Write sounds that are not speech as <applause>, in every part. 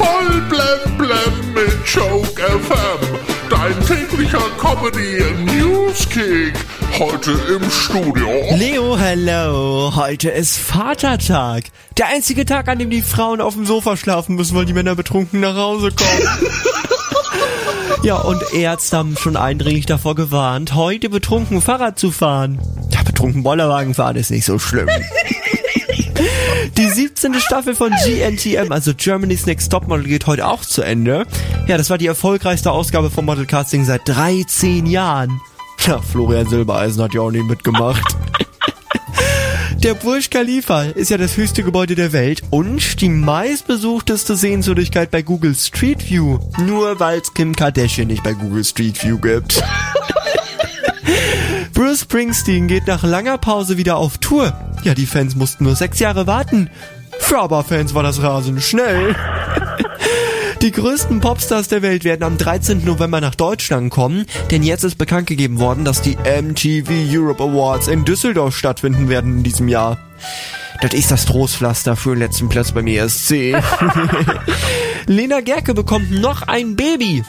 Voll blem blem mit Joke FM. Dein täglicher Comedy Newskick. Heute im Studio. Leo, hello. Heute ist Vatertag. Der einzige Tag, an dem die Frauen auf dem Sofa schlafen müssen, weil die Männer betrunken nach Hause kommen. <laughs> ja, und Ärzte haben schon eindringlich davor gewarnt, heute betrunken Fahrrad zu fahren. Ja, betrunken Bollerwagen fahren ist nicht so schlimm. <laughs> Die 17. Staffel von GNTM, also Germany's Next Topmodel, geht heute auch zu Ende. Ja, das war die erfolgreichste Ausgabe vom Model Casting seit 13 Jahren. Ja, Florian Silbereisen hat ja auch nie mitgemacht. <laughs> Der Burj Khalifa ist ja das höchste Gebäude der Welt und die meistbesuchteste Sehenswürdigkeit bei Google Street View. Nur weil es Kim Kardashian nicht bei Google Street View gibt. <laughs> Bruce Springsteen geht nach langer Pause wieder auf Tour. Ja, die Fans mussten nur sechs Jahre warten. Für ABBA-Fans war das rasend schnell. <laughs> Die größten Popstars der Welt werden am 13. November nach Deutschland kommen, denn jetzt ist bekannt gegeben worden, dass die MTV Europe Awards in Düsseldorf stattfinden werden in diesem Jahr. Das ist das Trostpflaster für den letzten Platz beim ESC. <laughs> Lena Gerke bekommt noch ein Baby.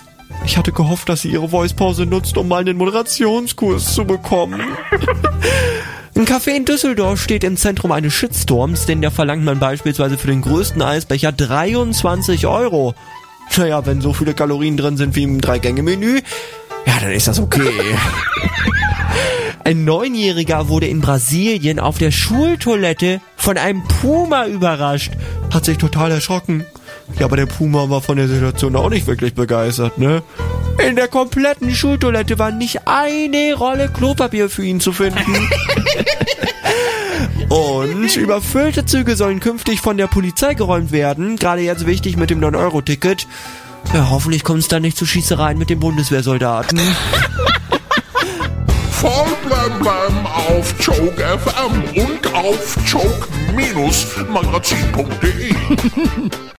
Ich hatte gehofft, dass sie ihre Voice-Pause nutzt, um mal einen Moderationskurs zu bekommen. <laughs> Ein Café in Düsseldorf steht im Zentrum eines Shitstorms, denn da verlangt man beispielsweise für den größten Eisbecher 23 Euro. Naja, wenn so viele Kalorien drin sind wie im Drei-Gänge-Menü, ja, dann ist das okay. <laughs> Ein Neunjähriger wurde in Brasilien auf der Schultoilette von einem Puma überrascht. Hat sich total erschrocken. Ja, aber der Puma war von der Situation auch nicht wirklich begeistert, ne? In der kompletten Schultoilette war nicht eine Rolle Klopapier für ihn zu finden. <laughs> Und überfüllte Züge sollen künftig von der Polizei geräumt werden. Gerade jetzt wichtig mit dem 9-Euro-Ticket. Ja, hoffentlich kommt es da nicht zu Schießereien mit den Bundeswehrsoldaten. Voll blem blem auf Joke FM und auf joke-magazin.de. <laughs>